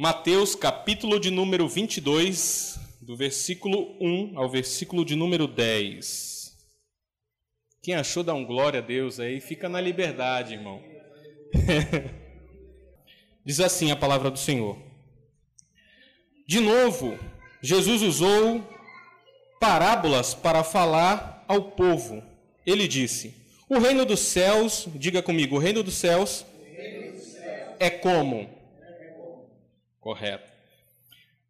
Mateus, capítulo de número 22, do versículo 1 ao versículo de número 10. Quem achou dá um glória a Deus aí, fica na liberdade, irmão. Diz assim a palavra do Senhor. De novo, Jesus usou parábolas para falar ao povo. Ele disse: O reino dos céus, diga comigo, o reino dos céus, reino dos céus. é como Correto.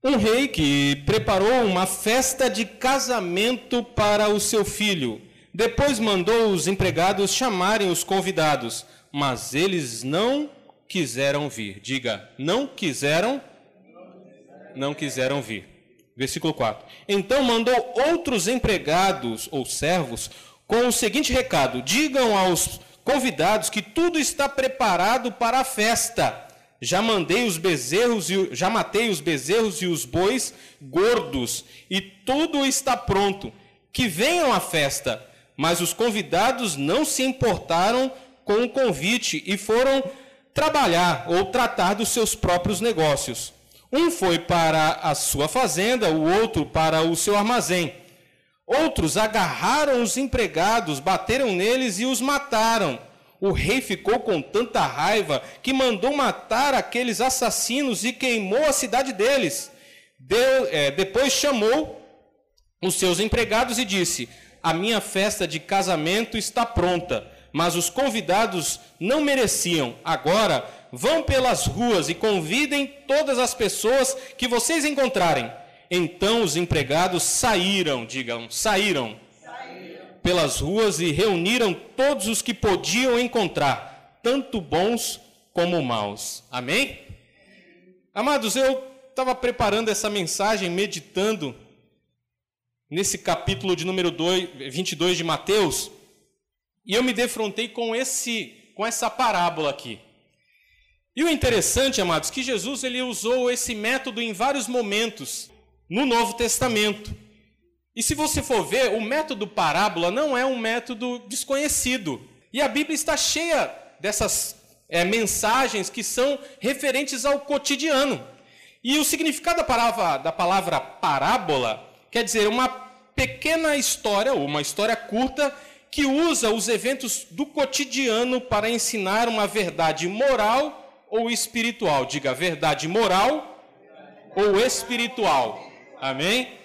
Um rei que preparou uma festa de casamento para o seu filho. Depois mandou os empregados chamarem os convidados, mas eles não quiseram vir. Diga, não quiseram? Não quiseram vir. Versículo 4. Então mandou outros empregados ou servos com o seguinte recado: Digam aos convidados que tudo está preparado para a festa já mandei os bezerros e já matei os bezerros e os bois gordos e tudo está pronto. Que venham à festa. Mas os convidados não se importaram com o convite e foram trabalhar ou tratar dos seus próprios negócios. Um foi para a sua fazenda, o outro para o seu armazém. Outros agarraram os empregados, bateram neles e os mataram o rei ficou com tanta raiva que mandou matar aqueles assassinos e queimou a cidade deles. Deu, é, depois chamou os seus empregados e disse: A minha festa de casamento está pronta, mas os convidados não mereciam. Agora vão pelas ruas e convidem todas as pessoas que vocês encontrarem. Então os empregados saíram, digam, saíram pelas ruas e reuniram todos os que podiam encontrar, tanto bons como maus. Amém? Amados, eu estava preparando essa mensagem, meditando nesse capítulo de número 2, 22 de Mateus, e eu me defrontei com esse com essa parábola aqui. E o interessante, amados, que Jesus ele usou esse método em vários momentos no Novo Testamento. E se você for ver, o método parábola não é um método desconhecido. E a Bíblia está cheia dessas é, mensagens que são referentes ao cotidiano. E o significado da palavra, da palavra parábola quer dizer uma pequena história, ou uma história curta, que usa os eventos do cotidiano para ensinar uma verdade moral ou espiritual. Diga verdade moral ou espiritual. Amém?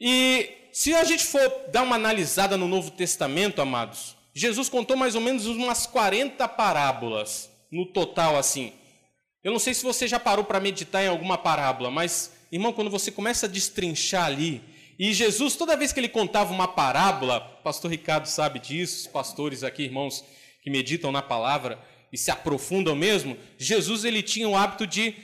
E se a gente for dar uma analisada no Novo Testamento, amados, Jesus contou mais ou menos umas 40 parábolas no total, assim. Eu não sei se você já parou para meditar em alguma parábola, mas, irmão, quando você começa a destrinchar ali, e Jesus, toda vez que ele contava uma parábola, pastor Ricardo sabe disso, os pastores aqui, irmãos que meditam na palavra e se aprofundam mesmo, Jesus ele tinha o hábito de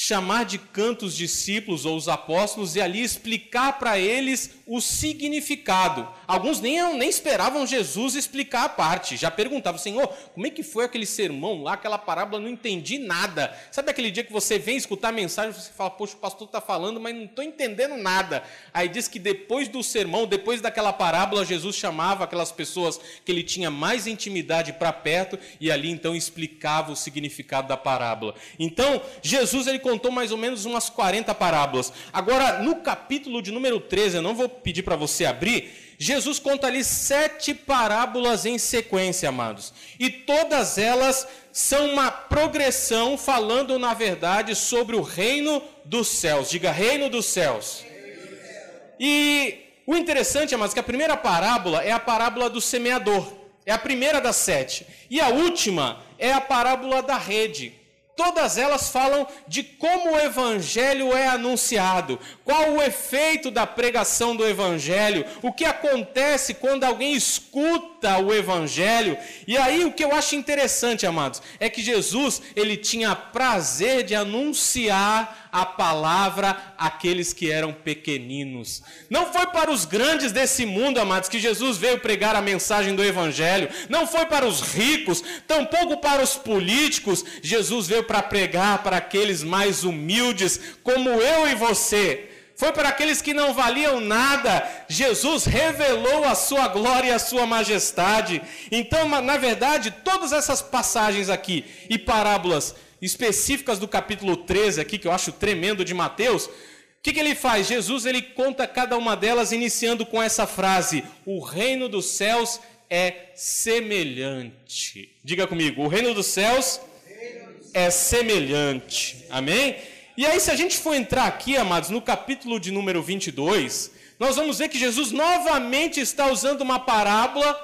chamar de canto os discípulos ou os apóstolos e ali explicar para eles o significado. Alguns nem, nem esperavam Jesus explicar a parte, já perguntavam, Senhor, como é que foi aquele sermão lá, aquela parábola, não entendi nada. Sabe aquele dia que você vem escutar a mensagem você fala, poxa, o pastor está falando, mas não estou entendendo nada. Aí diz que depois do sermão, depois daquela parábola, Jesus chamava aquelas pessoas que ele tinha mais intimidade para perto e ali então explicava o significado da parábola. Então, Jesus ele contou mais ou menos umas 40 parábolas. Agora, no capítulo de número 13, eu não vou pedir para você abrir, Jesus conta ali sete parábolas em sequência, amados. E todas elas são uma progressão falando, na verdade, sobre o reino dos céus. Diga, reino dos céus. E o interessante, amados, é que a primeira parábola é a parábola do semeador. É a primeira das sete. E a última é a parábola da rede. Todas elas falam de como o evangelho é anunciado, qual o efeito da pregação do evangelho, o que acontece quando alguém escuta o evangelho. E aí o que eu acho interessante, amados, é que Jesus, ele tinha prazer de anunciar a palavra àqueles que eram pequeninos. Não foi para os grandes desse mundo, amados, que Jesus veio pregar a mensagem do Evangelho. Não foi para os ricos, tampouco para os políticos. Jesus veio para pregar para aqueles mais humildes, como eu e você foi para aqueles que não valiam nada. Jesus revelou a sua glória e a sua majestade. Então, na verdade, todas essas passagens aqui e parábolas específicas do capítulo 13 aqui, que eu acho tremendo de Mateus, o que, que ele faz? Jesus ele conta cada uma delas iniciando com essa frase: O reino dos céus é semelhante. Diga comigo, o reino dos céus é semelhante. Amém? E aí, se a gente for entrar aqui, amados, no capítulo de número 22, nós vamos ver que Jesus novamente está usando uma parábola,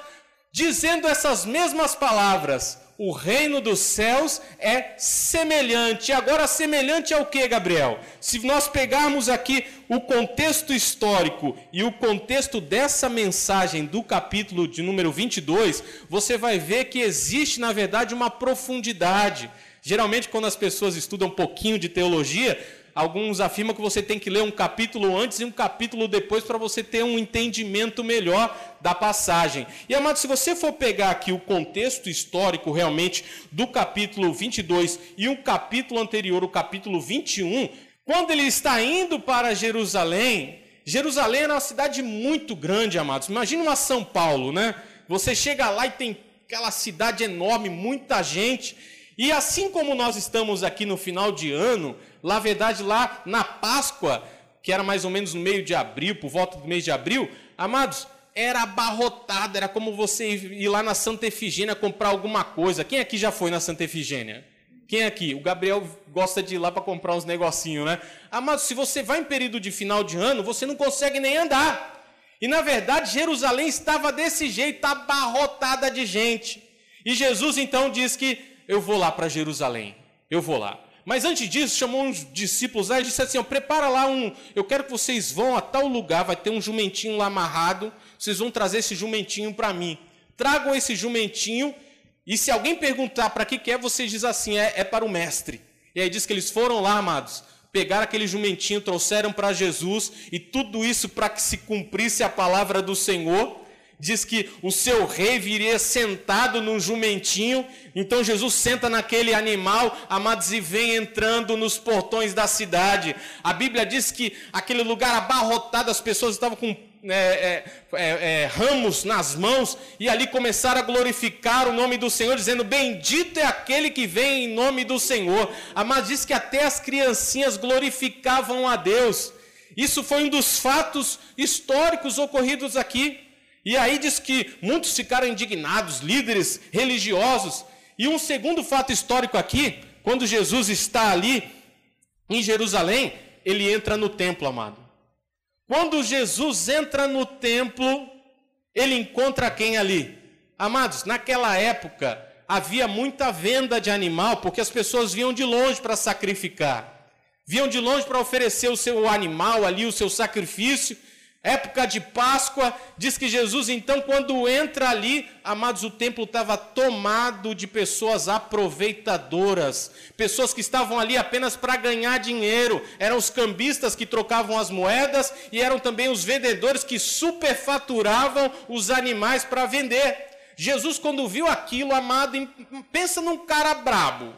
dizendo essas mesmas palavras. O reino dos céus é semelhante. Agora, semelhante ao que, Gabriel? Se nós pegarmos aqui o contexto histórico e o contexto dessa mensagem do capítulo de número 22, você vai ver que existe, na verdade, uma profundidade. Geralmente, quando as pessoas estudam um pouquinho de teologia, alguns afirmam que você tem que ler um capítulo antes e um capítulo depois para você ter um entendimento melhor da passagem. E, amado, se você for pegar aqui o contexto histórico realmente do capítulo 22 e um capítulo anterior, o capítulo 21, quando ele está indo para Jerusalém, Jerusalém era uma cidade muito grande, amados. Imagina uma São Paulo, né? Você chega lá e tem aquela cidade enorme, muita gente. E assim como nós estamos aqui no final de ano, na verdade, lá na Páscoa, que era mais ou menos no meio de abril, por volta do mês de abril, amados, era abarrotado, era como você ir lá na Santa Efigênia comprar alguma coisa. Quem aqui já foi na Santa Efigênia? Quem aqui? O Gabriel gosta de ir lá para comprar uns negocinhos, né? Amados, se você vai em período de final de ano, você não consegue nem andar. E na verdade, Jerusalém estava desse jeito, abarrotada de gente. E Jesus então diz que eu vou lá para Jerusalém, eu vou lá. Mas antes disso, chamou uns discípulos lá e disse assim: ó, prepara lá um. Eu quero que vocês vão a tal lugar, vai ter um jumentinho lá amarrado. Vocês vão trazer esse jumentinho para mim. Tragam esse jumentinho, e se alguém perguntar para que, que é, você diz assim: é, é para o mestre. E aí diz que eles foram lá, amados, pegaram aquele jumentinho, trouxeram para Jesus, e tudo isso para que se cumprisse a palavra do Senhor diz que o seu rei viria sentado num jumentinho. Então Jesus senta naquele animal, amados, e vem entrando nos portões da cidade. A Bíblia diz que aquele lugar abarrotado, as pessoas estavam com é, é, é, é, ramos nas mãos e ali começaram a glorificar o nome do Senhor, dizendo: Bendito é aquele que vem em nome do Senhor. Amados, diz que até as criancinhas glorificavam a Deus. Isso foi um dos fatos históricos ocorridos aqui. E aí diz que muitos ficaram indignados, líderes religiosos. E um segundo fato histórico aqui, quando Jesus está ali em Jerusalém, ele entra no templo, amado. Quando Jesus entra no templo, ele encontra quem ali? Amados, naquela época havia muita venda de animal, porque as pessoas vinham de longe para sacrificar. Vinham de longe para oferecer o seu animal ali, o seu sacrifício, época de Páscoa, diz que Jesus, então, quando entra ali, amados, o templo estava tomado de pessoas aproveitadoras, pessoas que estavam ali apenas para ganhar dinheiro, eram os cambistas que trocavam as moedas e eram também os vendedores que superfaturavam os animais para vender. Jesus, quando viu aquilo, amado, pensa num cara brabo.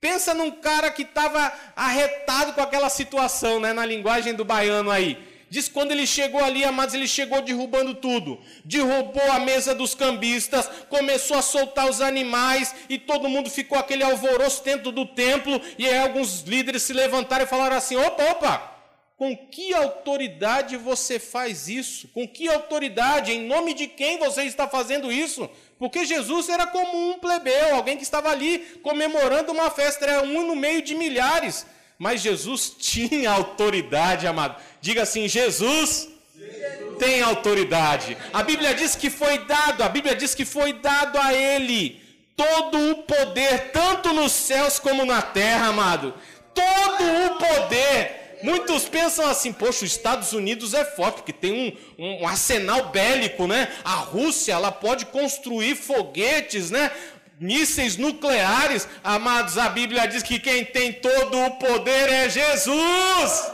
Pensa num cara que estava arretado com aquela situação, né, na linguagem do baiano aí. Diz quando ele chegou ali, amados, ele chegou derrubando tudo. Derrubou a mesa dos cambistas, começou a soltar os animais e todo mundo ficou aquele alvoroço dentro do templo. E aí alguns líderes se levantaram e falaram assim: opa, opa, com que autoridade você faz isso? Com que autoridade? Em nome de quem você está fazendo isso? Porque Jesus era como um plebeu, alguém que estava ali comemorando uma festa, era um no meio de milhares. Mas Jesus tinha autoridade, amado. Diga assim: Jesus, Jesus, tem autoridade. A Bíblia diz que foi dado, a Bíblia diz que foi dado a ele todo o poder, tanto nos céus como na terra, amado. Todo o poder. Muitos pensam assim, poxa, os Estados Unidos é forte, porque tem um, um, um arsenal bélico, né? A Rússia, ela pode construir foguetes, né? Mísseis nucleares, amados, a Bíblia diz que quem tem todo o poder é Jesus.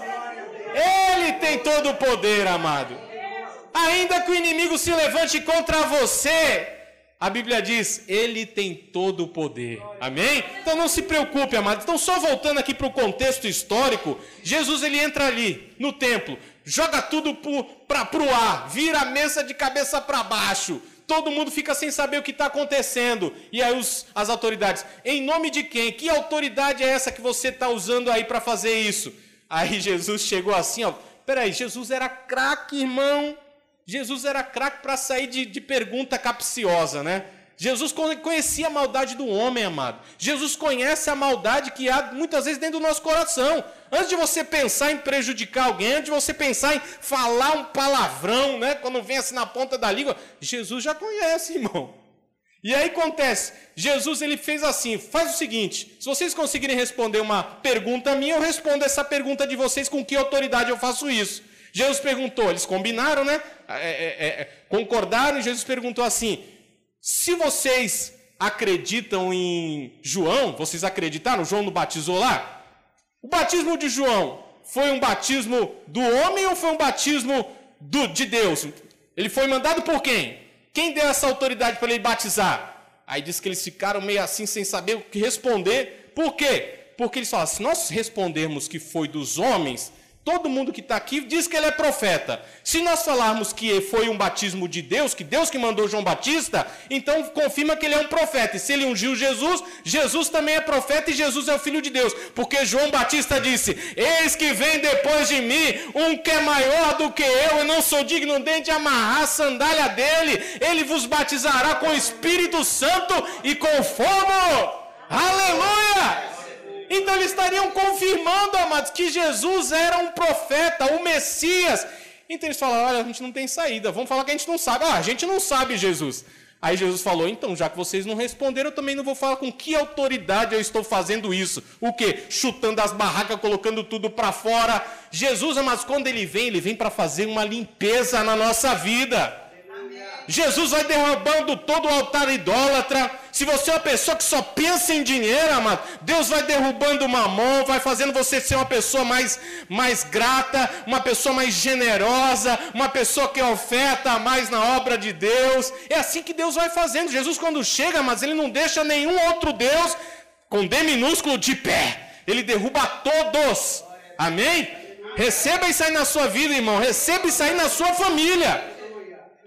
Ele tem todo o poder, amado. Ainda que o inimigo se levante contra você, a Bíblia diz, ele tem todo o poder. Amém? Então não se preocupe, amado. Então só voltando aqui para o contexto histórico, Jesus ele entra ali no templo, joga tudo para o ar, vira a mesa de cabeça para baixo, todo mundo fica sem saber o que está acontecendo. E aí os, as autoridades, em nome de quem? Que autoridade é essa que você está usando aí para fazer isso? Aí Jesus chegou assim, ó. Peraí, Jesus era craque, irmão. Jesus era craque para sair de, de pergunta capciosa, né? Jesus conhecia a maldade do homem, amado. Jesus conhece a maldade que há muitas vezes dentro do nosso coração. Antes de você pensar em prejudicar alguém, antes de você pensar em falar um palavrão, né? Quando vem assim na ponta da língua, Jesus já conhece, irmão. E aí acontece, Jesus ele fez assim, faz o seguinte, se vocês conseguirem responder uma pergunta minha, eu respondo essa pergunta de vocês com que autoridade eu faço isso. Jesus perguntou, eles combinaram, né? É, é, é, concordaram, e Jesus perguntou assim: se vocês acreditam em João, vocês acreditaram? João não batizou lá? O batismo de João foi um batismo do homem ou foi um batismo do, de Deus? Ele foi mandado por quem? Quem deu essa autoridade para ele batizar? Aí diz que eles ficaram meio assim sem saber o que responder. Por quê? Porque eles falaram: se nós respondermos que foi dos homens, Todo mundo que está aqui diz que ele é profeta. Se nós falarmos que foi um batismo de Deus, que Deus que mandou João Batista, então confirma que ele é um profeta. E se ele ungiu Jesus, Jesus também é profeta e Jesus é o filho de Deus. Porque João Batista disse: Eis que vem depois de mim um que é maior do que eu, eu não sou digno nem de amarrar a sandália dele. Ele vos batizará com o Espírito Santo e com fogo. Aleluia! Então eles estariam confirmando, amados, que Jesus era um profeta, o Messias. Então eles falaram: olha, a gente não tem saída, vamos falar que a gente não sabe. Ah, a gente não sabe Jesus. Aí Jesus falou: então, já que vocês não responderam, eu também não vou falar com que autoridade eu estou fazendo isso. O que? Chutando as barracas, colocando tudo para fora. Jesus, amados, quando ele vem, ele vem para fazer uma limpeza na nossa vida. Jesus vai derrubando todo o altar idólatra. Se você é uma pessoa que só pensa em dinheiro, amado, Deus vai derrubando uma mão, vai fazendo você ser uma pessoa mais, mais grata, uma pessoa mais generosa, uma pessoa que oferta mais na obra de Deus. É assim que Deus vai fazendo. Jesus, quando chega, mas ele não deixa nenhum outro Deus com D minúsculo de pé. Ele derruba todos. Amém? Receba isso aí na sua vida, irmão. Receba isso aí na sua família.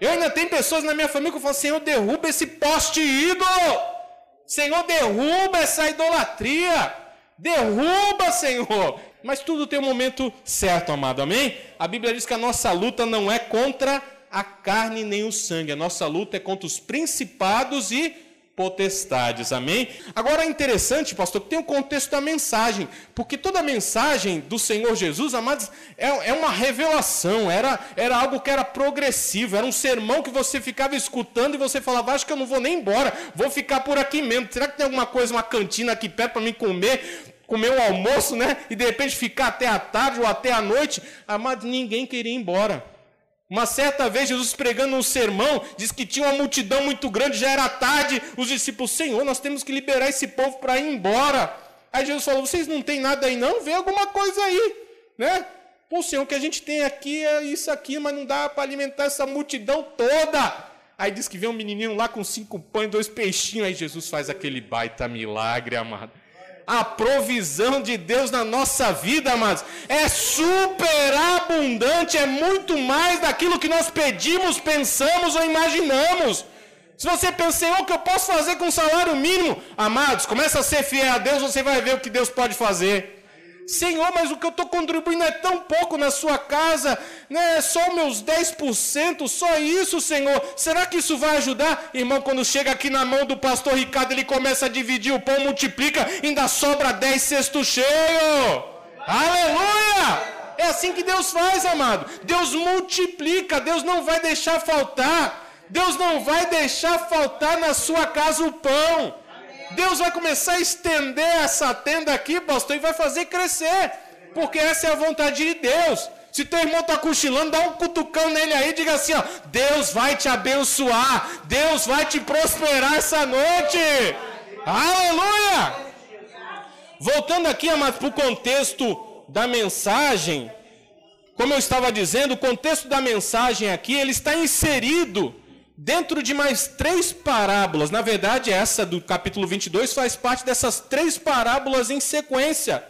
Eu ainda tenho pessoas na minha família que falam: Senhor, derruba esse poste ídolo. Senhor, derruba essa idolatria. Derruba, Senhor. Mas tudo tem um momento certo, amado. Amém? A Bíblia diz que a nossa luta não é contra a carne nem o sangue. A nossa luta é contra os principados e potestades. Amém? Agora é interessante, pastor, que tem o contexto da mensagem, porque toda a mensagem do Senhor Jesus, amados, é, é uma revelação, era, era algo que era progressivo, era um sermão que você ficava escutando e você falava, acho que eu não vou nem embora, vou ficar por aqui mesmo. Será que tem alguma coisa, uma cantina aqui perto para mim comer? Comer um almoço, né? E de repente ficar até a tarde ou até a noite. Amados, ninguém queria ir embora. Uma certa vez, Jesus pregando um sermão, diz que tinha uma multidão muito grande, já era tarde. Os discípulos, Senhor, nós temos que liberar esse povo para ir embora. Aí Jesus falou: Vocês não têm nada aí, não? Vê alguma coisa aí, né? Pô, Senhor, o que a gente tem aqui é isso aqui, mas não dá para alimentar essa multidão toda. Aí diz que vem um menininho lá com cinco pães e dois peixinhos. Aí Jesus faz aquele baita milagre, amado a provisão de Deus na nossa vida, amados, é super abundante, é muito mais daquilo que nós pedimos, pensamos ou imaginamos. Se você pensa, o que eu posso fazer com salário mínimo? Amados, começa a ser fiel a Deus, você vai ver o que Deus pode fazer. Senhor, mas o que eu estou contribuindo é tão pouco na sua casa, né? só meus 10%, só isso, Senhor. Será que isso vai ajudar? Irmão, quando chega aqui na mão do pastor Ricardo, ele começa a dividir o pão, multiplica, ainda sobra 10 cestos cheios. Aleluia! É assim que Deus faz, amado. Deus multiplica, Deus não vai deixar faltar. Deus não vai deixar faltar na sua casa o pão. Deus vai começar a estender essa tenda aqui, pastor, e vai fazer crescer. Porque essa é a vontade de Deus. Se teu irmão está cochilando, dá um cutucão nele aí, diga assim: ó, Deus vai te abençoar, Deus vai te prosperar essa noite. Aleluia! Voltando aqui, para o contexto da mensagem, como eu estava dizendo, o contexto da mensagem aqui, ele está inserido dentro de mais três parábolas. Na verdade, essa do capítulo 22 faz parte dessas três parábolas em sequência.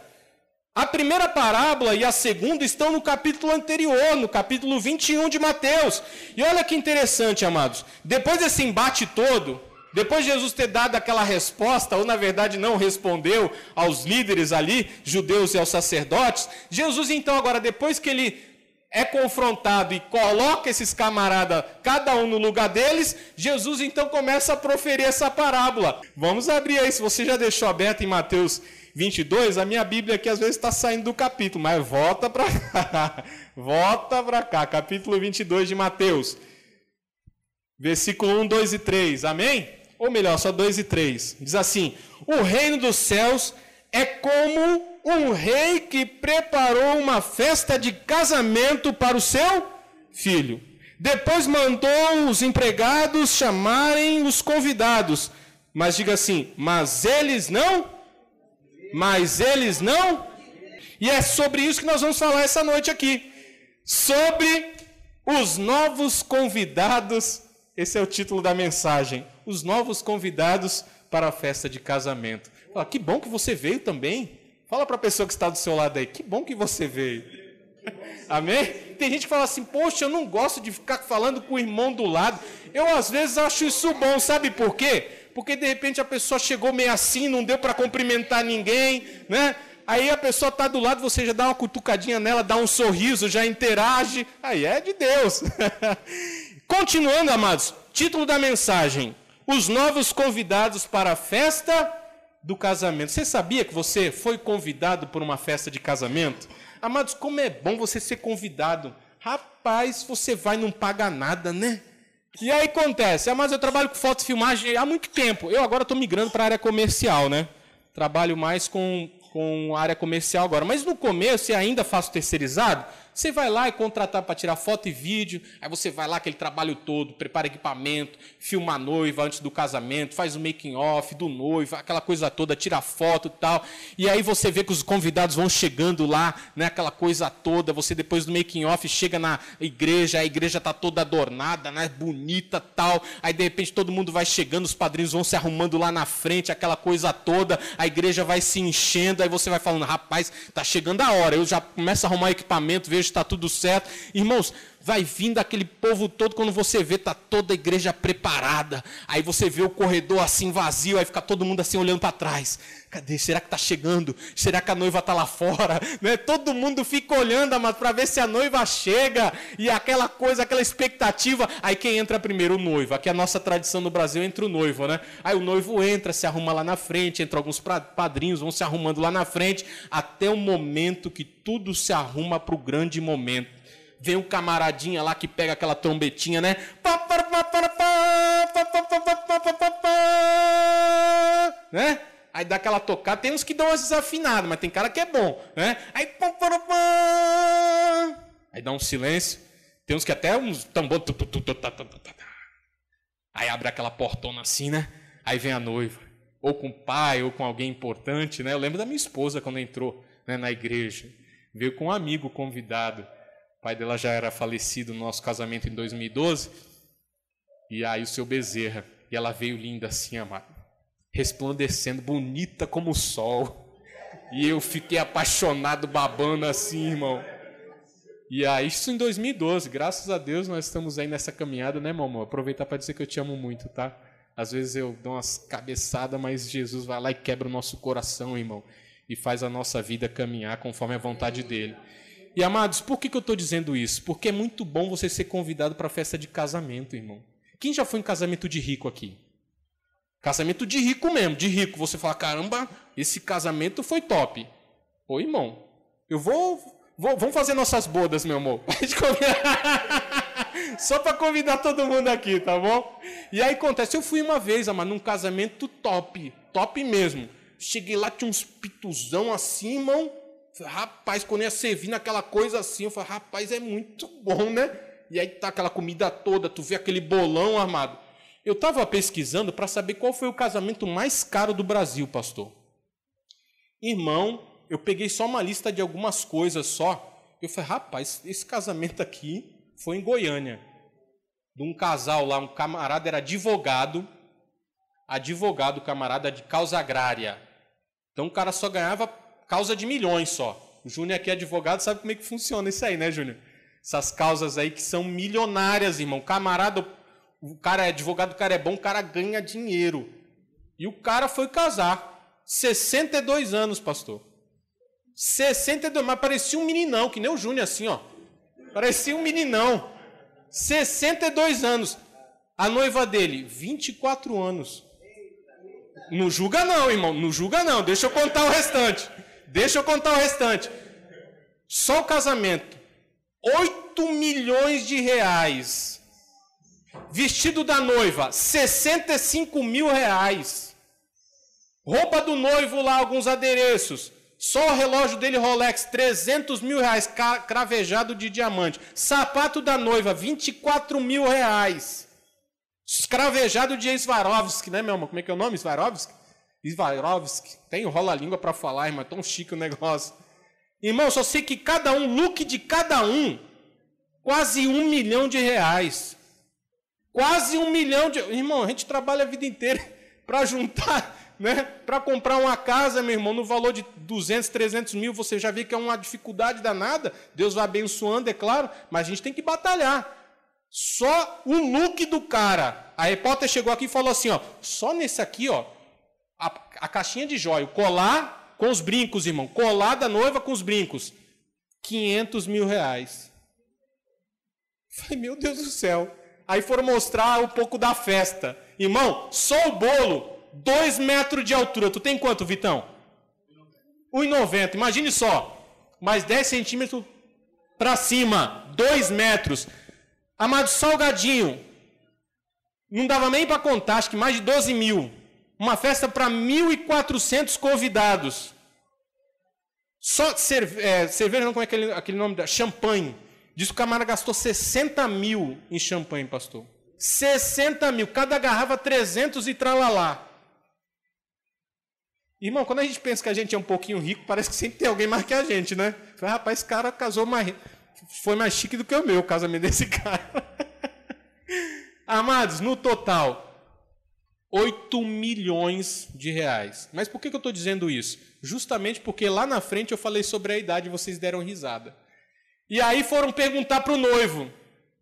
A primeira parábola e a segunda estão no capítulo anterior, no capítulo 21 de Mateus. E olha que interessante, amados. Depois desse embate todo, depois de Jesus ter dado aquela resposta, ou na verdade não respondeu aos líderes ali, judeus e aos sacerdotes, Jesus então agora, depois que ele é confrontado e coloca esses camaradas, cada um no lugar deles, Jesus então começa a proferir essa parábola. Vamos abrir aí, se você já deixou aberto em Mateus 22, a minha Bíblia aqui às vezes está saindo do capítulo, mas volta para cá. volta para cá, capítulo 22 de Mateus. Versículo 1, 2 e 3. Amém? Ou melhor, só 2 e 3. Diz assim: O reino dos céus é como um rei que preparou uma festa de casamento para o seu filho. Depois mandou os empregados chamarem os convidados. Mas diga assim: Mas eles não mas eles não. E é sobre isso que nós vamos falar essa noite aqui. Sobre os novos convidados. Esse é o título da mensagem. Os novos convidados para a festa de casamento. Fala, que bom que você veio também. Fala para a pessoa que está do seu lado aí. Que bom que você veio. Amém? Tem gente que fala assim: Poxa, eu não gosto de ficar falando com o irmão do lado. Eu às vezes acho isso bom, sabe por quê? porque de repente a pessoa chegou meio assim, não deu para cumprimentar ninguém, né? Aí a pessoa está do lado, você já dá uma cutucadinha nela, dá um sorriso, já interage. Aí é de Deus. Continuando, amados, título da mensagem: Os novos convidados para a festa do casamento. Você sabia que você foi convidado por uma festa de casamento? Amados, como é bom você ser convidado. Rapaz, você vai não paga nada, né? E aí acontece, mas eu trabalho com foto e filmagem há muito tempo. Eu agora estou migrando para a área comercial, né? Trabalho mais com, com área comercial agora. Mas no começo, e ainda faço terceirizado, você vai lá e contratar para tirar foto e vídeo, aí você vai lá aquele trabalho todo, prepara equipamento, filma a noiva antes do casamento, faz o making off do noivo, aquela coisa toda, tira foto e tal. E aí você vê que os convidados vão chegando lá, né, aquela coisa toda, você depois do making off chega na igreja, a igreja tá toda adornada, né, bonita, tal. Aí de repente todo mundo vai chegando, os padrinhos vão se arrumando lá na frente, aquela coisa toda, a igreja vai se enchendo, aí você vai falando, rapaz, tá chegando a hora. Eu já começo a arrumar equipamento, vejo está tudo certo. Irmãos, vai vindo aquele povo todo, quando você vê, está toda a igreja preparada. Aí você vê o corredor assim vazio, aí fica todo mundo assim olhando para trás. Cadê? Será que está chegando? Será que a noiva está lá fora? Né? Todo mundo fica olhando, mas para ver se a noiva chega. E aquela coisa, aquela expectativa. Aí quem entra primeiro? O noivo. Aqui é a nossa tradição no Brasil entra o noivo, né? Aí o noivo entra, se arruma lá na frente, entra alguns padrinhos, vão se arrumando lá na frente, até o momento que tudo se arruma para o grande momento vem um camaradinha lá que pega aquela trombetinha, né? Né? Aí dá aquela tocada, tem uns que dão umas desafinadas, mas tem cara que é bom, né? Aí Aí dá um silêncio. Tem uns que até uns tambor Aí abre aquela portona assim, né? Aí vem a noiva, ou com o pai, ou com alguém importante, né? Eu lembro da minha esposa quando entrou né, na igreja. Veio com um amigo convidado. O pai dela já era falecido no nosso casamento em 2012. E aí o seu Bezerra. E ela veio linda assim, amado. Resplandecendo, bonita como o sol. E eu fiquei apaixonado, babando assim, irmão. E aí, isso em 2012. Graças a Deus nós estamos aí nessa caminhada, né, mamãe? Aproveitar para dizer que eu te amo muito, tá? Às vezes eu dou umas cabeçadas, mas Jesus vai lá e quebra o nosso coração, irmão. E faz a nossa vida caminhar conforme a vontade dele. E amados, por que, que eu estou dizendo isso? Porque é muito bom você ser convidado para festa de casamento, irmão. Quem já foi em casamento de rico aqui? Casamento de rico mesmo, de rico. Você fala, caramba, esse casamento foi top. Ô irmão, eu vou. vou vamos fazer nossas bodas, meu amor. Só para convidar todo mundo aqui, tá bom? E aí acontece, eu fui uma vez, amado, num casamento top, top mesmo. Cheguei lá, tinha uns pituzão assim, irmão. Rapaz, quando ia servir naquela coisa assim, eu falei, rapaz, é muito bom, né? E aí tá aquela comida toda, tu vê aquele bolão armado. Eu estava pesquisando para saber qual foi o casamento mais caro do Brasil, pastor. Irmão, eu peguei só uma lista de algumas coisas só. Eu falei, rapaz, esse casamento aqui foi em Goiânia. De um casal lá, um camarada era advogado, advogado, camarada de causa agrária. Então o cara só ganhava causa de milhões só. O Júnior aqui é advogado, sabe como é que funciona isso aí, né, Júnior? Essas causas aí que são milionárias, irmão. Camarada, o cara é advogado, o cara é bom, o cara ganha dinheiro. E o cara foi casar. 62 anos, pastor. 62, mas parecia um meninão, que nem o Júnior assim, ó. Parecia um meninão. 62 anos. A noiva dele, 24 anos. Não julga não, irmão. Não julga não. Deixa eu contar o restante. Deixa eu contar o restante. Só o casamento. 8 milhões de reais. Vestido da noiva, 65 mil reais. Roupa do noivo lá, alguns adereços. Só o relógio dele Rolex, 300 mil reais, cravejado de diamante. Sapato da noiva, 24 mil reais. Escravejado de Svarovski, né, meu? Como é que é o nome? Svarovski? Svarovski. Tem rola língua para falar, irmão. É tão chique o negócio. Irmão, só sei que cada um, look de cada um, quase um milhão de reais. Quase um milhão de. Irmão, a gente trabalha a vida inteira para juntar, né? Para comprar uma casa, meu irmão, no valor de 200, 300 mil. Você já vê que é uma dificuldade danada. Deus vai abençoando, é claro, mas a gente tem que batalhar. Só o look do cara. A repórter chegou aqui e falou assim: ó, só nesse aqui, ó, a, a caixinha de joia, o colar com os brincos, irmão. Colar da noiva com os brincos. 500 mil reais. Falei, meu Deus do céu. Aí foram mostrar um pouco da festa. Irmão, só o bolo, 2 metros de altura. Tu tem quanto, Vitão? 1,90. Imagine só. Mais 10 centímetros para cima. 2 metros. Amado Salgadinho. Não dava nem para contar, acho que mais de 12 mil uma festa para 1.400 convidados. Só cerve é, cerveja, não, como é aquele, aquele nome da? Champanhe. Diz que o camarada gastou 60 mil em champanhe, pastor. 60 mil. Cada garrafa 300 e tralalá. Irmão, quando a gente pensa que a gente é um pouquinho rico, parece que sempre tem alguém mais que a gente, né? Rapaz, esse cara casou mais. Foi mais chique do que o meu, o casamento desse cara. Amados, no total, 8 milhões de reais. Mas por que eu estou dizendo isso? Justamente porque lá na frente eu falei sobre a idade e vocês deram risada. E aí foram perguntar para o noivo: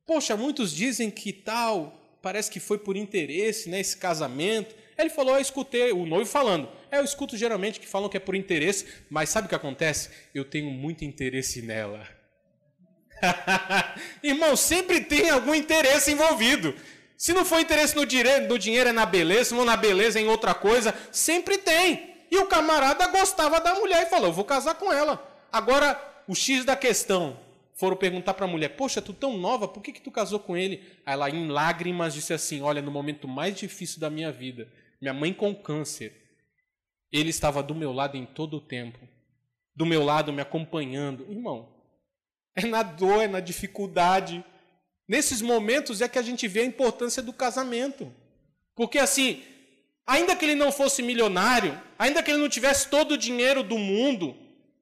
Poxa, muitos dizem que tal, parece que foi por interesse, né, esse casamento. Ele falou: Eu escutei, o noivo falando. É, eu escuto geralmente que falam que é por interesse, mas sabe o que acontece? Eu tenho muito interesse nela. Irmão, sempre tem algum interesse envolvido. Se não for interesse no, dire... no dinheiro, é na beleza, se não na beleza, é em outra coisa, sempre tem. E o camarada gostava da mulher e falou: vou casar com ela. Agora, o X da questão. Foram perguntar para a mulher: Poxa, tu tão nova, por que, que tu casou com ele? Aí ela, em lágrimas, disse assim: Olha, no momento mais difícil da minha vida, minha mãe com câncer, ele estava do meu lado em todo o tempo. Do meu lado, me acompanhando. Irmão, é na dor, é na dificuldade, Nesses momentos é que a gente vê a importância do casamento. Porque assim, ainda que ele não fosse milionário, ainda que ele não tivesse todo o dinheiro do mundo,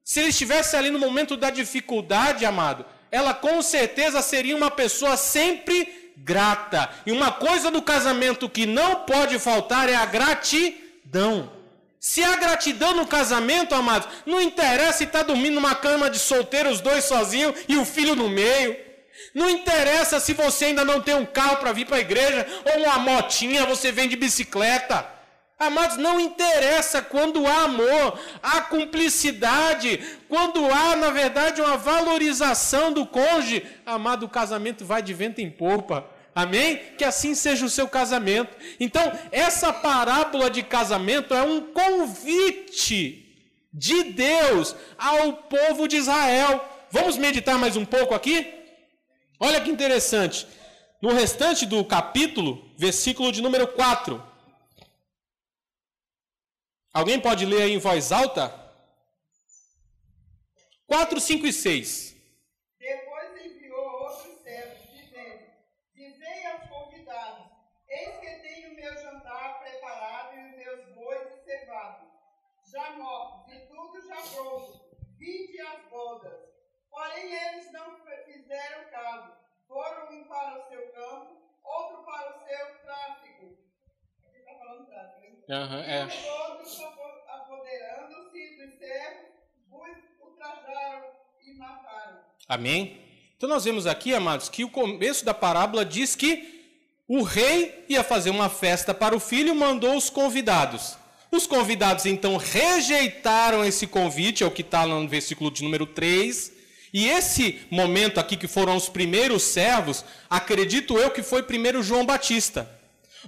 se ele estivesse ali no momento da dificuldade, amado, ela com certeza seria uma pessoa sempre grata. E uma coisa do casamento que não pode faltar é a gratidão. Se há gratidão no casamento, amados, não interessa se está dormindo numa cama de solteiro, os dois sozinhos e o filho no meio. Não interessa se você ainda não tem um carro para vir para a igreja ou uma motinha, você vem de bicicleta. Amados, não interessa quando há amor, há cumplicidade, quando há, na verdade, uma valorização do cônjuge. Amado, o casamento vai de vento em polpa. Amém? Que assim seja o seu casamento. Então, essa parábola de casamento é um convite de Deus ao povo de Israel. Vamos meditar mais um pouco aqui? Olha que interessante. No restante do capítulo, versículo de número 4. Alguém pode ler aí em voz alta? 4, 5 e 6. Depois enviou outros servos, dizendo: Dizei aos convidados: Eis que tenho meu jantar preparado e os meus bois cevados, já mortos, e tudo já pronto. Vinde as bodas. Porém, eles não fizeram caso. Foram um para o seu campo, outro para o seu tráfico. Aqui está falando tráfico, né? Uhum, é. E todos apoderando-se dos servos, os ultrajaram me mataram. Amém? Então nós vemos aqui, amados, que o começo da parábola diz que o rei ia fazer uma festa para o filho e mandou os convidados. Os convidados então rejeitaram esse convite, é o que está no versículo de número 3. E esse momento aqui, que foram os primeiros servos, acredito eu que foi primeiro João Batista.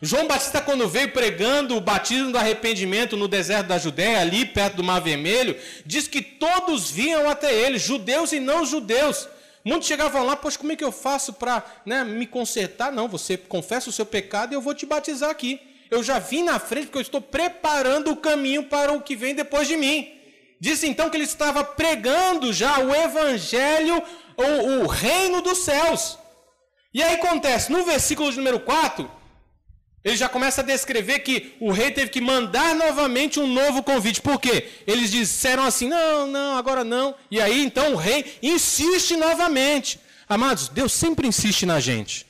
João Batista, quando veio pregando o batismo do arrependimento no deserto da Judéia, ali perto do Mar Vermelho, diz que todos vinham até ele, judeus e não judeus. Muitos chegavam lá, poxa, como é que eu faço para né, me consertar? Não, você confessa o seu pecado e eu vou te batizar aqui. Eu já vim na frente porque eu estou preparando o caminho para o que vem depois de mim. Diz então que ele estava pregando já o evangelho, o, o reino dos céus. E aí acontece, no versículo de número 4, ele já começa a descrever que o rei teve que mandar novamente um novo convite. Por quê? Eles disseram assim: não, não, agora não. E aí então o rei insiste novamente. Amados, Deus sempre insiste na gente.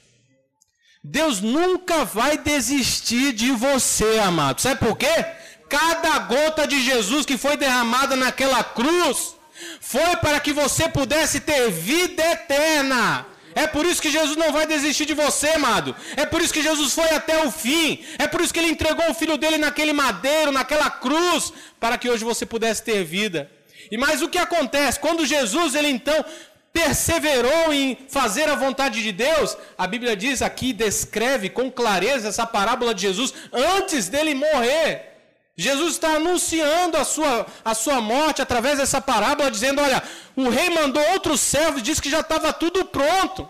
Deus nunca vai desistir de você, amado. Sabe por quê? Cada gota de Jesus que foi derramada naquela cruz foi para que você pudesse ter vida eterna. É por isso que Jesus não vai desistir de você, amado. É por isso que Jesus foi até o fim. É por isso que ele entregou o filho dele naquele madeiro, naquela cruz, para que hoje você pudesse ter vida. E mais o que acontece? Quando Jesus, ele então perseverou em fazer a vontade de Deus, a Bíblia diz aqui, descreve com clareza essa parábola de Jesus antes dele morrer. Jesus está anunciando a sua, a sua morte através dessa parábola, dizendo: Olha, o rei mandou outros servos e disse que já estava tudo pronto.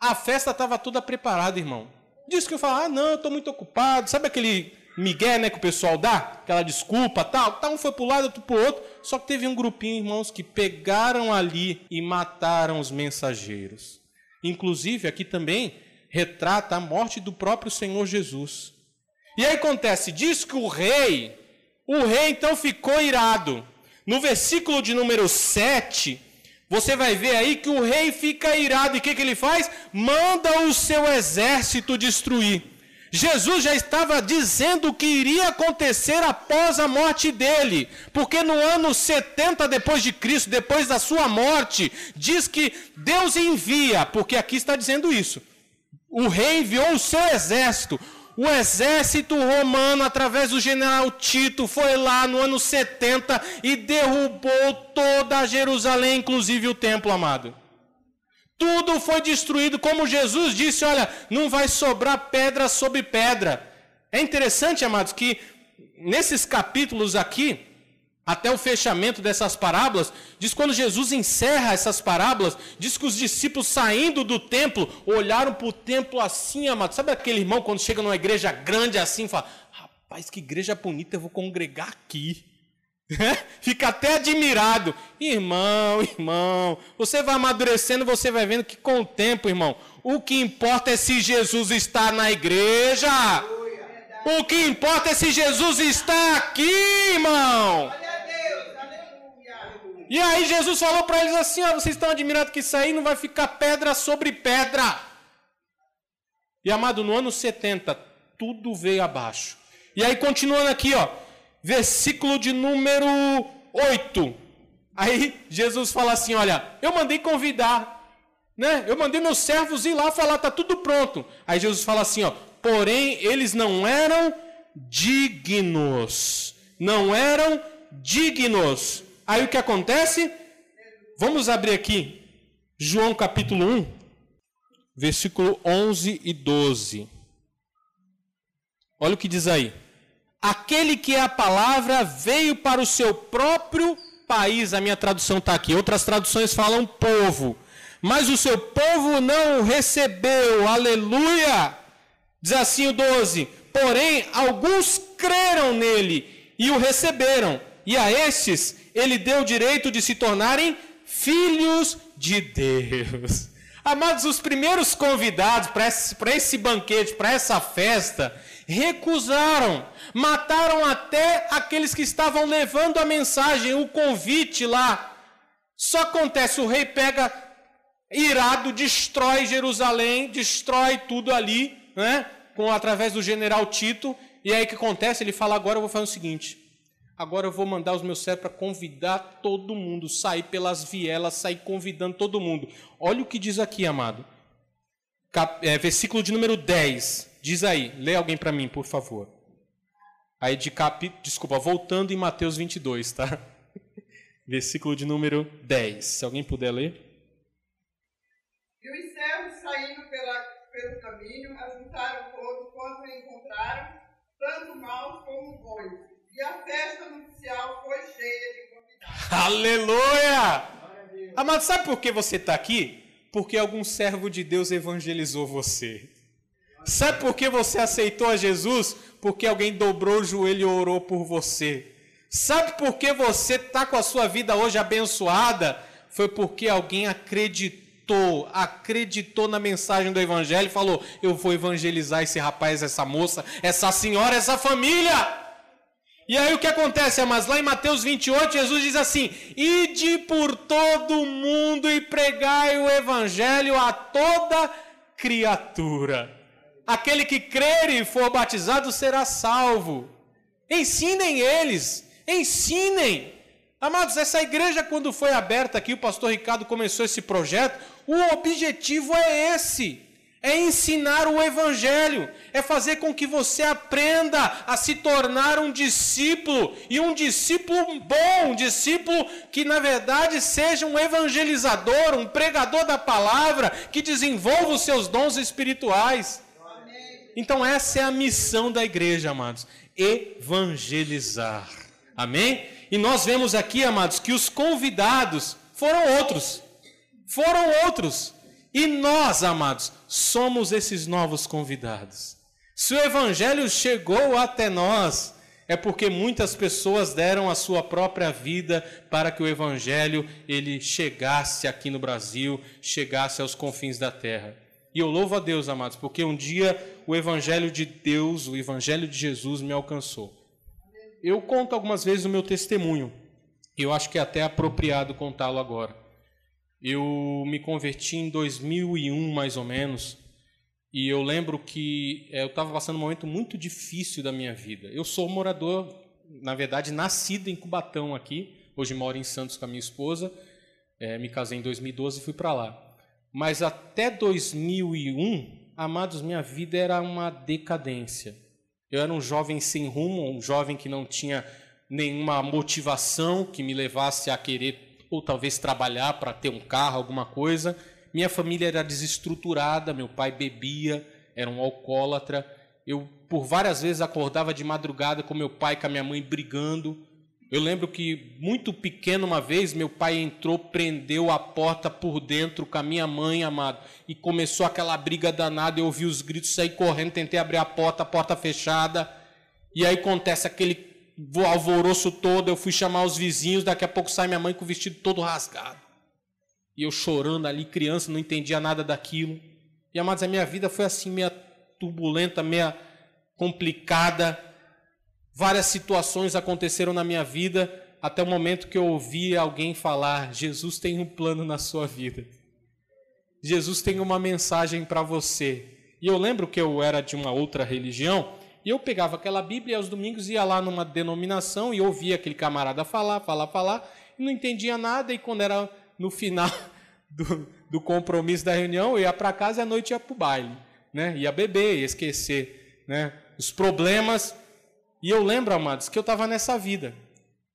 A festa estava toda preparada, irmão. Disse que eu falo: Ah, não, estou muito ocupado. Sabe aquele migué né, que o pessoal dá? Aquela desculpa, tal. tal um foi para um lado, outro para o outro. Só que teve um grupinho, irmãos, que pegaram ali e mataram os mensageiros. Inclusive, aqui também retrata a morte do próprio Senhor Jesus. E aí acontece, diz que o rei o rei então ficou irado. No versículo de número 7, você vai ver aí que o rei fica irado. E o que, que ele faz? Manda o seu exército destruir. Jesus já estava dizendo o que iria acontecer após a morte dele, porque no ano 70 depois de Cristo, depois da sua morte, diz que Deus envia, porque aqui está dizendo isso. O rei enviou o seu exército, o exército romano, através do general Tito, foi lá no ano 70 e derrubou toda Jerusalém, inclusive o templo, amado. Tudo foi destruído, como Jesus disse: olha, não vai sobrar pedra sobre pedra. É interessante, amados, que nesses capítulos aqui, até o fechamento dessas parábolas, diz quando Jesus encerra essas parábolas, diz que os discípulos saindo do templo olharam para o templo assim, amado. Sabe aquele irmão quando chega numa igreja grande assim, fala: Rapaz, que igreja bonita, eu vou congregar aqui. Fica até admirado. Irmão, irmão, você vai amadurecendo, você vai vendo que com o tempo, irmão, o que importa é se Jesus está na igreja. O que importa é se Jesus está aqui, irmão. E aí Jesus falou para eles assim: ó, vocês estão admirados que isso aí não vai ficar pedra sobre pedra. E amado, no ano 70, tudo veio abaixo. E aí, continuando aqui, ó, versículo de número 8. Aí Jesus fala assim: Olha, eu mandei convidar, né? Eu mandei meus servos ir lá falar, tá tudo pronto. Aí Jesus fala assim: Ó, porém eles não eram dignos, não eram dignos Aí o que acontece? Vamos abrir aqui João capítulo 1, versículo 11 e 12. Olha o que diz aí. Aquele que é a palavra veio para o seu próprio país. A minha tradução está aqui. Outras traduções falam povo. Mas o seu povo não o recebeu. Aleluia! Diz assim o 12: Porém, alguns creram nele e o receberam. E a estes ele deu o direito de se tornarem filhos de Deus. Amados, os primeiros convidados para esse, esse banquete, para essa festa, recusaram, mataram até aqueles que estavam levando a mensagem, o convite lá. Só acontece, o rei pega irado, destrói Jerusalém, destrói tudo ali, né? Com através do general Tito. E aí o que acontece? Ele fala: agora eu vou fazer o seguinte: Agora eu vou mandar os meus servos para convidar todo mundo, sair pelas vielas, sair convidando todo mundo. Olha o que diz aqui, amado. Cap, é, versículo de número 10. Diz aí, lê alguém para mim, por favor. Aí de cap, desculpa, voltando em Mateus 22, tá? Versículo de número 10. Se alguém puder ler. E os servos saindo pela, pelo caminho, ajuntaram todos quanto encontraram, tanto maus como bons. E a festa nupcial foi cheia de convidados. Aleluia! Amado, sabe por que você está aqui? Porque algum servo de Deus evangelizou você. Sabe por que você aceitou a Jesus? Porque alguém dobrou o joelho e orou por você. Sabe por que você está com a sua vida hoje abençoada? Foi porque alguém acreditou, acreditou na mensagem do Evangelho e falou: Eu vou evangelizar esse rapaz, essa moça, essa senhora, essa família. E aí o que acontece, mas lá em Mateus 28, Jesus diz assim: Ide por todo o mundo e pregai o Evangelho a toda criatura. Aquele que crer e for batizado será salvo. Ensinem eles, ensinem. Amados, essa igreja, quando foi aberta aqui, o pastor Ricardo começou esse projeto, o objetivo é esse: é ensinar o Evangelho, é fazer com que você aprenda a se tornar um discípulo, e um discípulo bom, um discípulo que na verdade seja um evangelizador, um pregador da palavra, que desenvolva os seus dons espirituais. Então, essa é a missão da igreja, amados: evangelizar. Amém? E nós vemos aqui, amados, que os convidados foram outros. Foram outros. E nós, amados, somos esses novos convidados. Se o evangelho chegou até nós, é porque muitas pessoas deram a sua própria vida para que o evangelho ele chegasse aqui no Brasil, chegasse aos confins da terra. E eu louvo a Deus, amados, porque um dia o Evangelho de Deus, o Evangelho de Jesus me alcançou. Eu conto algumas vezes o meu testemunho, eu acho que é até apropriado contá-lo agora. Eu me converti em 2001, mais ou menos, e eu lembro que é, eu estava passando um momento muito difícil da minha vida. Eu sou morador, na verdade, nascido em Cubatão aqui, hoje moro em Santos com a minha esposa, é, me casei em 2012 e fui para lá. Mas até 2001, amados, minha vida era uma decadência. Eu era um jovem sem rumo, um jovem que não tinha nenhuma motivação que me levasse a querer ou talvez trabalhar para ter um carro, alguma coisa. Minha família era desestruturada, meu pai bebia, era um alcoólatra. Eu por várias vezes acordava de madrugada com meu pai e com a minha mãe brigando. Eu lembro que, muito pequeno, uma vez, meu pai entrou, prendeu a porta por dentro com a minha mãe, amado, e começou aquela briga danada. Eu ouvi os gritos, saí correndo, tentei abrir a porta, a porta fechada. E aí acontece aquele alvoroço todo. Eu fui chamar os vizinhos, daqui a pouco sai minha mãe com o vestido todo rasgado. E eu chorando ali, criança, não entendia nada daquilo. E, amados, a minha vida foi assim, meia turbulenta, meia complicada Várias situações aconteceram na minha vida até o momento que eu ouvi alguém falar: Jesus tem um plano na sua vida. Jesus tem uma mensagem para você. E eu lembro que eu era de uma outra religião e eu pegava aquela Bíblia e aos domingos ia lá numa denominação e ouvia aquele camarada falar, falar, falar, e não entendia nada. E quando era no final do, do compromisso da reunião, eu ia para casa e à noite ia para o baile, né? ia beber, ia esquecer né? os problemas e eu lembro, amados, que eu estava nessa vida.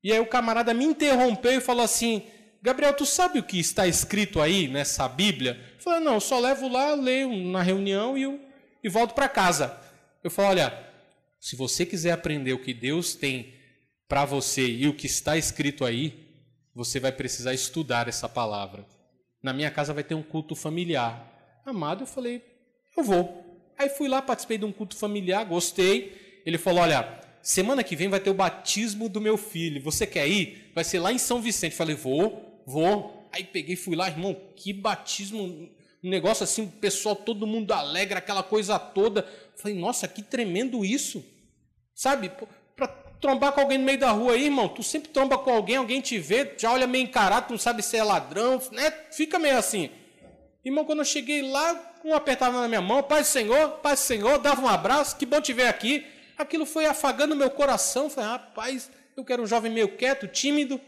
E aí o camarada me interrompeu e falou assim: Gabriel, tu sabe o que está escrito aí nessa Bíblia? Eu falei: Não, eu só levo lá, leio na reunião e, eu, e volto para casa. Eu falei: Olha, se você quiser aprender o que Deus tem para você e o que está escrito aí, você vai precisar estudar essa palavra. Na minha casa vai ter um culto familiar. Amado, eu falei: Eu vou. Aí fui lá, participei de um culto familiar, gostei. Ele falou: Olha, semana que vem vai ter o batismo do meu filho. Você quer ir? Vai ser lá em São Vicente. Falei, vou, vou. Aí peguei, fui lá, irmão, que batismo, um negócio assim, o pessoal, todo mundo alegre, aquela coisa toda. Falei, nossa, que tremendo isso. Sabe, para trombar com alguém no meio da rua aí, irmão, tu sempre tromba com alguém, alguém te vê, já olha meio encarado, tu não sabe se é ladrão, né? Fica meio assim. Irmão, quando eu cheguei lá, um apertava na minha mão, Paz do Senhor, Paz do Senhor, dava um abraço, que bom te ver aqui aquilo foi afagando meu coração. Falei, rapaz, Eu quero um jovem meio quieto, tímido.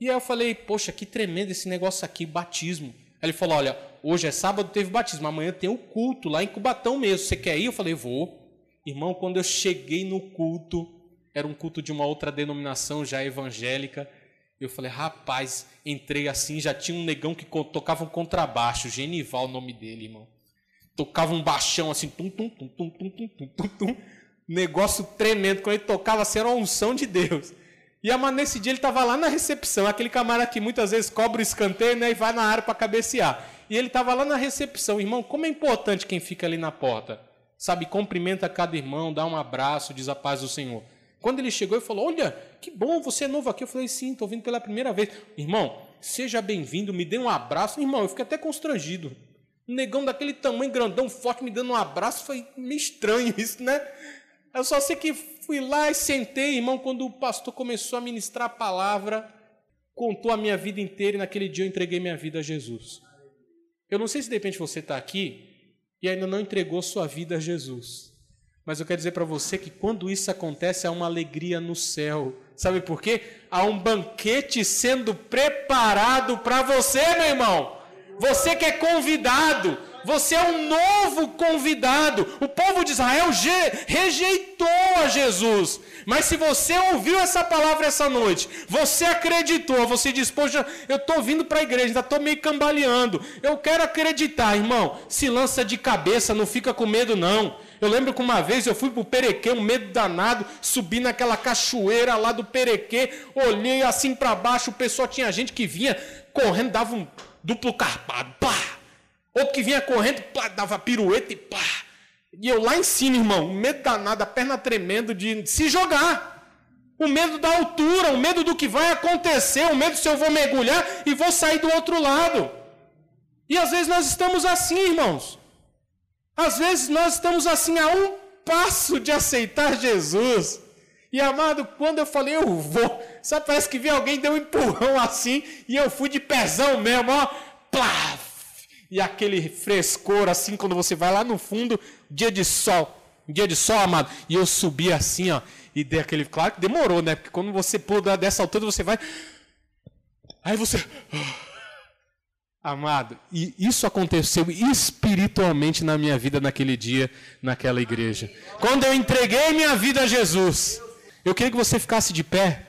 E aí eu falei, poxa, que tremendo esse negócio aqui, batismo. Aí ele falou, olha, hoje é sábado, teve batismo, amanhã tem o um culto lá em Cubatão mesmo. Você quer ir? Eu falei, vou. Irmão, quando eu cheguei no culto, era um culto de uma outra denominação já evangélica. Eu falei, rapaz, entrei assim, já tinha um negão que tocava um contrabaixo, Genival o nome dele, irmão. Tocava um baixão assim, tum, tum, tum, tum, tum, tum, tum, tum, tum. Negócio tremendo. Quando ele tocava assim, era uma unção de Deus. E mas nesse dia ele estava lá na recepção, aquele camarada que muitas vezes cobra o escanteio né, e vai na área para cabecear. E ele estava lá na recepção. Irmão, como é importante quem fica ali na porta. Sabe, cumprimenta cada irmão, dá um abraço, diz a paz do Senhor. Quando ele chegou e falou: Olha, que bom, você é novo aqui. Eu falei: Sim, estou vindo pela primeira vez. Irmão, seja bem-vindo, me dê um abraço. Irmão, eu fiquei até constrangido. Um negão daquele tamanho, grandão, forte, me dando um abraço. Foi meio estranho isso, né? Eu só sei que fui lá e sentei, irmão, quando o pastor começou a ministrar a palavra, contou a minha vida inteira e naquele dia eu entreguei minha vida a Jesus. Eu não sei se de repente você está aqui e ainda não entregou sua vida a Jesus. Mas eu quero dizer para você que quando isso acontece, há uma alegria no céu. Sabe por quê? Há um banquete sendo preparado para você, meu irmão. Você que é convidado, você é um novo convidado. O povo de Israel rejeitou a Jesus. Mas se você ouviu essa palavra essa noite, você acreditou, você diz, poxa, eu estou vindo para a igreja, ainda estou meio cambaleando. Eu quero acreditar, irmão. Se lança de cabeça, não fica com medo, não. Eu lembro que uma vez eu fui para o Perequê, um medo danado, subi naquela cachoeira lá do Perequê, olhei assim para baixo, o pessoal tinha gente que vinha correndo, dava um duplo carpado, pá! Outro que vinha correndo, pá, dava pirueta e pá! E eu lá em cima, irmão, medo danado, a perna tremendo de se jogar. O medo da altura, o medo do que vai acontecer, o medo se eu vou mergulhar e vou sair do outro lado. E às vezes nós estamos assim, irmãos. Às vezes nós estamos assim a um passo de aceitar Jesus. E amado, quando eu falei eu vou, sabe, parece que vi alguém deu um empurrão assim e eu fui de pezão mesmo, ó, plaf! E aquele frescor assim, quando você vai lá no fundo, dia de sol, dia de sol, amado, e eu subi assim, ó, e dei aquele, claro que demorou, né? Porque quando você pula dessa altura, você vai, aí você, amado, e isso aconteceu espiritualmente na minha vida naquele dia, naquela igreja. Quando eu entreguei minha vida a Jesus, eu queria que você ficasse de pé.